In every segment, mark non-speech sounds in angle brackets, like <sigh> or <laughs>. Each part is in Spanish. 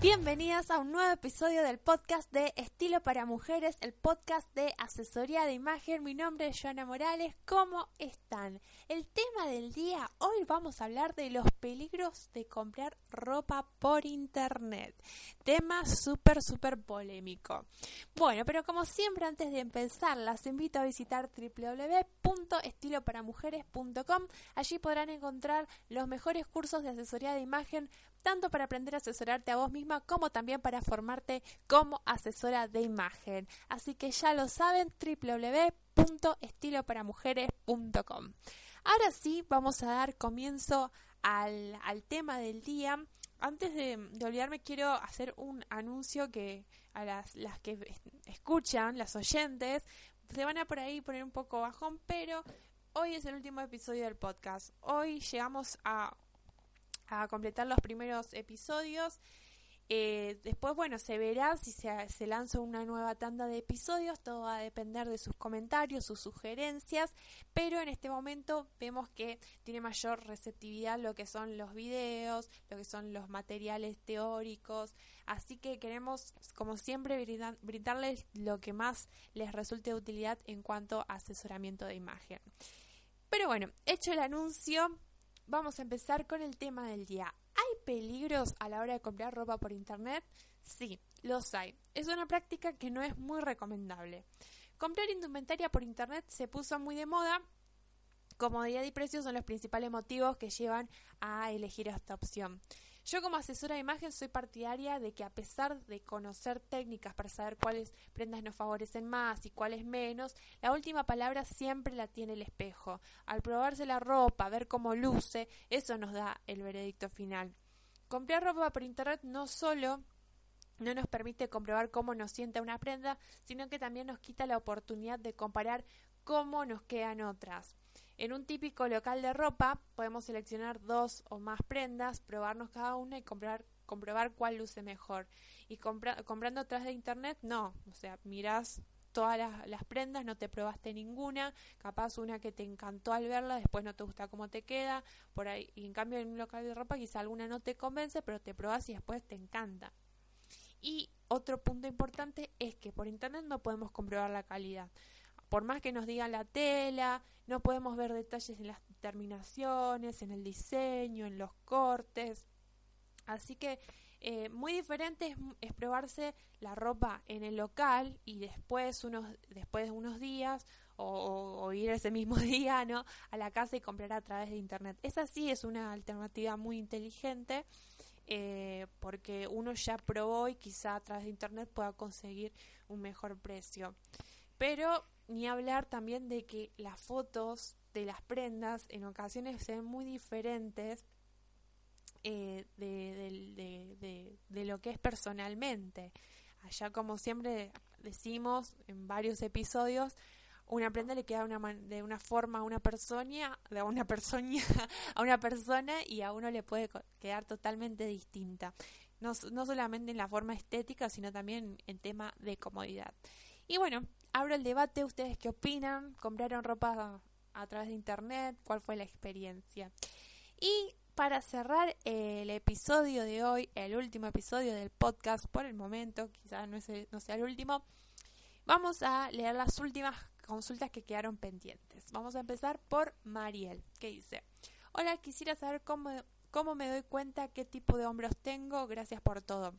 Bienvenidas a un nuevo episodio del podcast de Estilo para Mujeres, el podcast de asesoría de imagen. Mi nombre es Joana Morales, ¿cómo están? El tema del día, hoy vamos a hablar de los peligros de comprar ropa por internet. Tema súper, súper polémico. Bueno, pero como siempre antes de empezar, las invito a visitar www.estiloparamujeres.com. Allí podrán encontrar los mejores cursos de asesoría de imagen tanto para aprender a asesorarte a vos misma como también para formarte como asesora de imagen. Así que ya lo saben, www.estiloparamujeres.com. Ahora sí, vamos a dar comienzo al, al tema del día. Antes de, olvidarme, quiero hacer un anuncio que a las, las que escuchan, las oyentes, se van a por ahí poner un poco bajón, pero hoy es el último episodio del podcast. Hoy llegamos a a completar los primeros episodios. Eh, después, bueno, se verá si se, lanza una nueva tanda de episodios, todo va a depender de sus comentarios, sus sugerencias, pero en este momento vemos que tiene mayor receptividad lo que son los videos, lo que son los materiales teóricos, así que queremos, como siempre, brindarles lo que más les resulte de utilidad en cuanto a asesoramiento de imagen. Pero bueno, hecho el anuncio, Vamos a empezar con el tema del día. ¿Hay peligros a la hora de comprar ropa por internet? Sí, los hay. Es una práctica que no es muy recomendable. Comprar indumentaria por internet se puso muy de moda. Comodidad y precio son los principales motivos que llevan a elegir esta opción. Yo como asesora de imagen soy partidaria de que a pesar de conocer técnicas para saber cuáles prendas nos favorecen más y cuáles menos, la última palabra siempre la tiene el espejo. Al probarse la ropa, ver cómo luce, eso nos da el veredicto final. Comprar ropa por internet no solo no nos permite comprobar cómo nos siente una prenda, sino que también nos quita la oportunidad de comparar cómo nos quedan otras. En un típico local de ropa podemos seleccionar dos o más prendas, probarnos cada una y comprar, comprobar cuál luce mejor. Y compra, comprando atrás de internet, no. O sea, mirás todas las, las, prendas, no te probaste ninguna, capaz una que te encantó al verla, después no te gusta cómo te queda, por ahí, y en cambio en un local de ropa quizá alguna no te convence, pero te probas y después te encanta. Y otro punto importante es que por internet no podemos comprobar la calidad por más que nos digan la tela, no podemos ver detalles en las terminaciones, en el diseño, en los cortes. Así que eh, muy diferente es, probarse la ropa en el local y después, unos, después de unos días o, ir ese mismo <laughs> día ¿no? a la casa y comprar a través de internet. Esa sí es una alternativa muy inteligente. Eh, porque uno ya probó y quizá a través de internet pueda conseguir un mejor precio. Pero ni hablar también de que las fotos de las prendas en ocasiones se ven muy diferentes eh, de, lo que es personalmente. Allá como siempre decimos en varios episodios, una prenda le queda una de una forma a una persona, de una persona <laughs> a una persona y a uno le puede quedar totalmente distinta. No, no solamente en la forma estética, sino también en tema de comodidad. Y bueno, abro el debate, ustedes qué opinan, compraron ropa a, través de internet, cuál fue la experiencia. Y para cerrar el episodio de hoy, el último episodio del podcast por el momento, quizás no, no sea el último, vamos a leer las últimas consultas que quedaron pendientes. Vamos a empezar por Mariel, que dice, hola, quisiera saber cómo, cómo me doy cuenta qué tipo de hombros tengo, gracias por todo.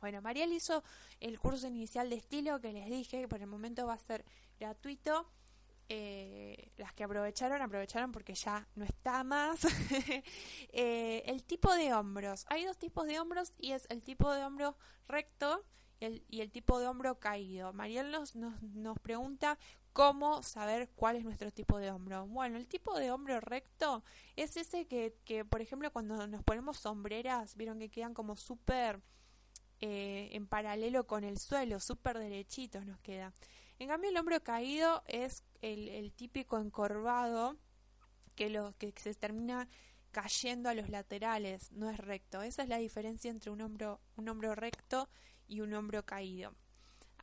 Bueno, Mariel hizo el curso inicial de estilo que les dije, que por el momento va a ser gratuito. Eh, las que aprovecharon, aprovecharon porque ya no está más. <laughs> eh, el tipo de hombros. Hay dos tipos de hombros y es el tipo de hombro recto y el, tipo de hombro caído. Mariel nos, nos, nos pregunta ¿Cómo saber cuál es nuestro tipo de hombro? Bueno, el tipo de hombro recto es ese que, que por ejemplo, cuando nos ponemos sombreras, vieron que quedan como súper eh, en paralelo con el suelo, súper derechitos nos queda. En cambio, el hombro caído es el, típico encorvado que, lo, que se termina cayendo a los laterales, no es recto. Esa es la diferencia entre un hombro, un hombro recto y un hombro caído.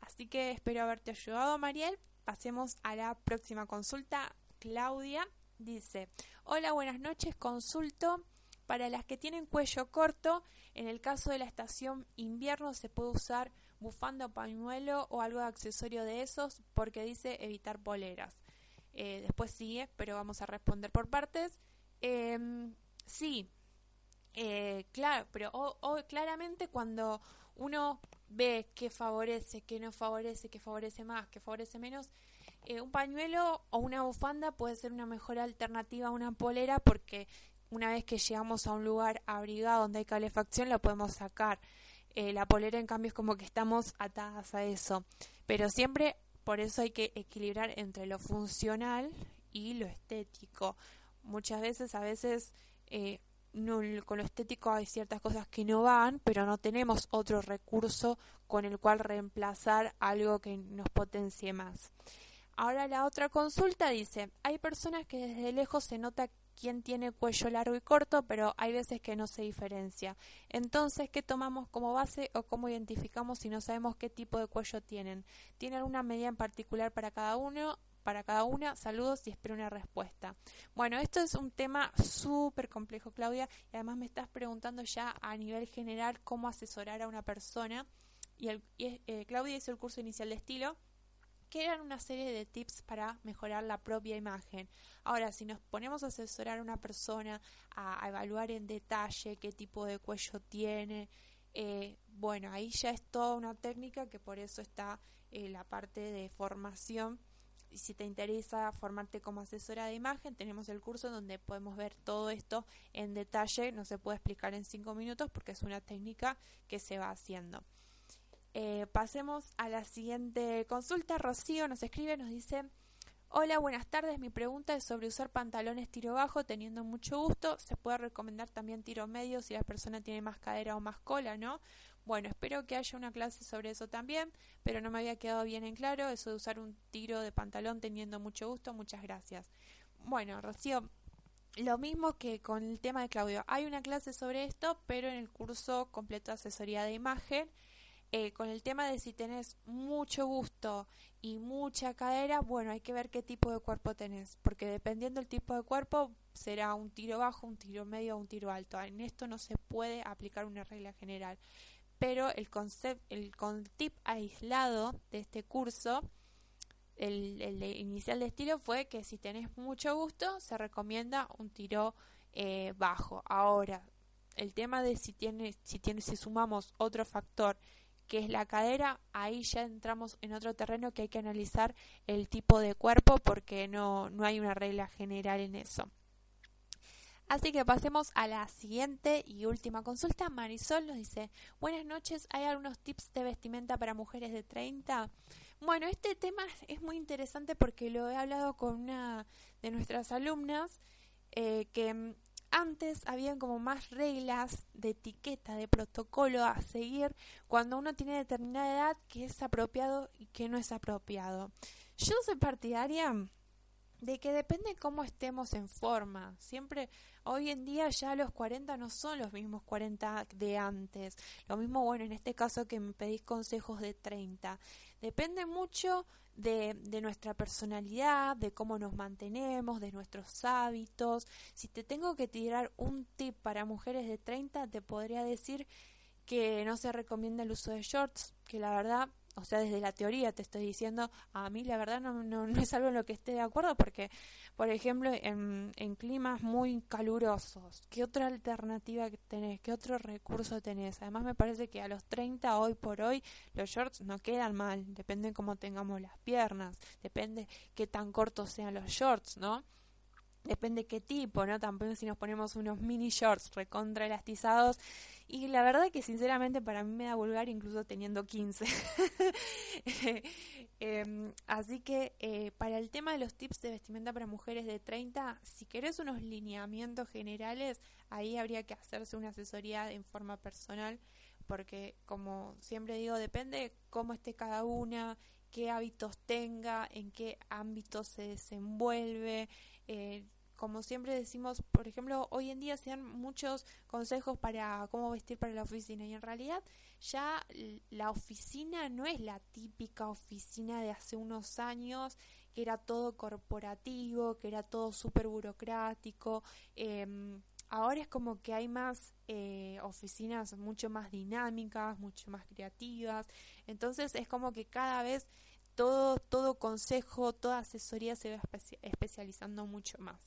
Así que espero haberte ayudado, Mariel. Pasemos a la próxima consulta. Claudia dice, hola, buenas noches, consulto. Para las que tienen cuello corto, en el caso de la estación invierno se puede usar bufanda o pañuelo o algo de accesorio de esos porque dice evitar poleras. Eh, después sigue, pero vamos a responder por partes. Em, sí, eh, claro, pero claramente cuando uno ve que favorece, que no favorece, que favorece más, que favorece menos, eh, un pañuelo o una bufanda puede ser una mejor alternativa a una polera porque una vez que llegamos a un lugar abrigado donde hay calefacción la podemos sacar. Eh, la polera en cambio es como que estamos atadas a eso. Pero siempre por eso hay que equilibrar entre lo funcional y lo estético. Muchas veces, a veces eh, con lo estético hay ciertas cosas que no van, pero no tenemos otro recurso con el cual reemplazar algo que nos potencie más. Ahora la otra consulta dice, hay personas que desde lejos se nota quién tiene cuello largo y corto, pero hay veces que no se diferencia. Entonces, ¿qué tomamos como base o cómo identificamos si no sabemos qué tipo de cuello tienen? ¿Tiene alguna medida en particular para cada uno? para cada una. Saludos y espero una respuesta. Bueno, esto es un tema súper complejo, Claudia, y además me estás preguntando ya a nivel general cómo asesorar a una persona. Y, el, eh, Claudia hizo el curso inicial de estilo, que eran una serie de tips para mejorar la propia imagen. Ahora, si nos ponemos a asesorar a una persona, a, evaluar en detalle qué tipo de cuello tiene, eh, bueno, ahí ya es toda una técnica que por eso está eh, la parte de formación y si te interesa formarte como asesora de imagen, tenemos el curso donde podemos ver todo esto en detalle. No se puede explicar en cinco minutos porque es una técnica que se va haciendo. Eh, pasemos a la siguiente consulta. Rocío nos escribe, nos dice... Hola, buenas tardes. Mi pregunta es sobre usar pantalones tiro bajo teniendo mucho gusto. Se puede recomendar también tiro medio si la persona tiene más cadera o más cola, ¿no? Bueno, espero que haya una clase sobre eso también, pero no me había quedado bien en claro eso de usar un tiro de pantalón teniendo mucho gusto. Muchas gracias. Bueno, Rocío, lo mismo que con el tema de Claudio. Hay una clase sobre esto, pero en el curso completo de asesoría de imagen. Eh, con el tema de si tenés mucho gusto y mucha cadera, bueno, hay que ver qué tipo de cuerpo tenés, porque dependiendo del tipo de cuerpo será un tiro bajo, un tiro medio o un tiro alto. En esto no se puede aplicar una regla general pero el concept, el tip aislado de este curso, el, el inicial de estilo fue que si tenés mucho gusto, se recomienda un tiro eh, bajo. Ahora, el tema de si tiene, si tiene, si sumamos otro factor que es la cadera, ahí ya entramos en otro terreno que hay que analizar el tipo de cuerpo porque no, no hay una regla general en eso. Así que pasemos a la siguiente y última consulta. Marisol nos dice, buenas noches, ¿hay algunos tips de vestimenta para mujeres de 30? Bueno, este tema es muy interesante porque lo he hablado con una de nuestras alumnas eh, que antes habían como más reglas de etiqueta, de protocolo a seguir cuando uno tiene determinada edad que es apropiado y que no es apropiado. Yo soy partidaria de que depende cómo estemos en forma. Siempre, hoy en día ya los 40 no son los mismos 40 de antes. Lo mismo, bueno, en este caso que me pedís consejos de 30. Depende mucho de, de nuestra personalidad, de cómo nos mantenemos, de nuestros hábitos. Si te tengo que tirar un tip para mujeres de 30, te podría decir que no se recomienda el uso de shorts, que la verdad o sea, desde la teoría te estoy diciendo, a mí la verdad no, no, no es algo en lo que esté de acuerdo porque, por ejemplo, en, en climas muy calurosos, ¿qué otra alternativa tenés? ¿Qué otro recurso tenés? Además me parece que a los 30 hoy por hoy los shorts no quedan mal, depende cómo tengamos las piernas, depende qué tan cortos sean los shorts, ¿no? Depende qué tipo, ¿no? También si nos ponemos unos mini shorts recontra elastizados. Y la verdad que sinceramente para mí me da vulgar incluso teniendo 15. <laughs> Em, así que eh, para el tema de los tips de vestimenta para mujeres de 30, si querés unos lineamientos generales, ahí habría que hacerse una asesoría en forma personal, porque como siempre digo, depende cómo esté cada una, qué hábitos tenga, en qué ámbito se desenvuelve. Eh, como siempre decimos, por ejemplo, hoy en día se dan muchos consejos para cómo vestir para la oficina y en realidad ya la oficina no es la típica oficina de hace unos años que era todo corporativo, que era todo súper burocrático. Em, ahora es como que hay más eh, oficinas mucho más dinámicas, mucho más creativas. Entonces es como que cada vez todo, todo consejo, toda asesoría se va especializando mucho más.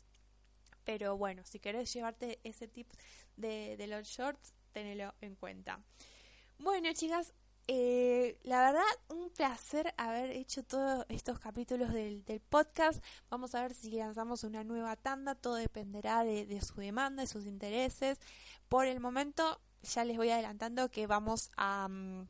Pero bueno, si querés llevarte ese tip de, los shorts, tenelo en cuenta. Bueno, chicas, eh, la verdad, un placer haber hecho todos estos capítulos del, podcast. Vamos a ver si lanzamos una nueva tanda. Todo dependerá de, su demanda, de sus intereses. Por el momento, ya les voy adelantando que vamos a... Mm,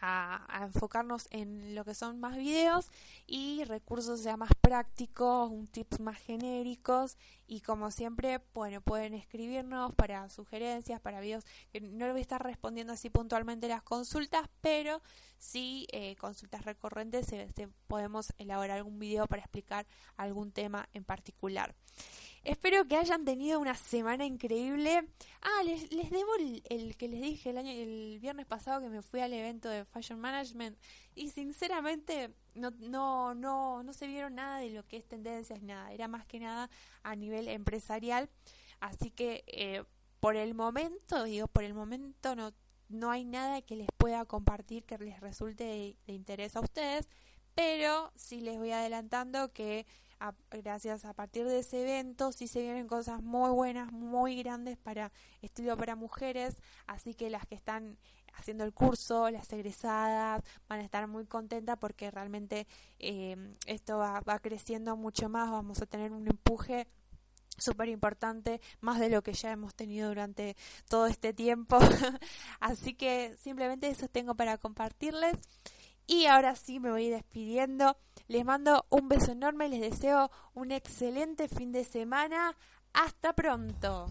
a, enfocarnos en lo que son más videos y recursos ya más prácticos, un tips más genéricos y como siempre, bueno, pueden escribirnos para sugerencias, para videos, que no les voy a estar respondiendo así puntualmente las consultas, pero sí eh, consultas recurrentes, podemos elaborar algún video para explicar algún tema en particular. Espero que hayan tenido una semana increíble. Ah, les, les debo el, que les dije el año el viernes pasado que me fui al evento de Fashion Management y sinceramente no no no no se vieron nada de lo que es tendencias nada, era más que nada a nivel empresarial. Así que eh, por el momento, digo, por el momento no no hay nada que les pueda compartir que les resulte de interés a ustedes, pero sí les voy adelantando que gracias a partir de ese evento sí se vienen cosas muy buenas, muy grandes para estudio para mujeres, así que las que están haciendo el curso, las egresadas, van a estar muy contentas porque realmente eh, esto va, va creciendo mucho más, vamos a tener un empuje súper importante, más de lo que ya hemos tenido durante todo este tiempo. <laughs> Así que simplemente eso tengo para compartirles. Y ahora sí me voy despidiendo. Les mando un beso enorme, les deseo un excelente fin de semana. Hasta pronto.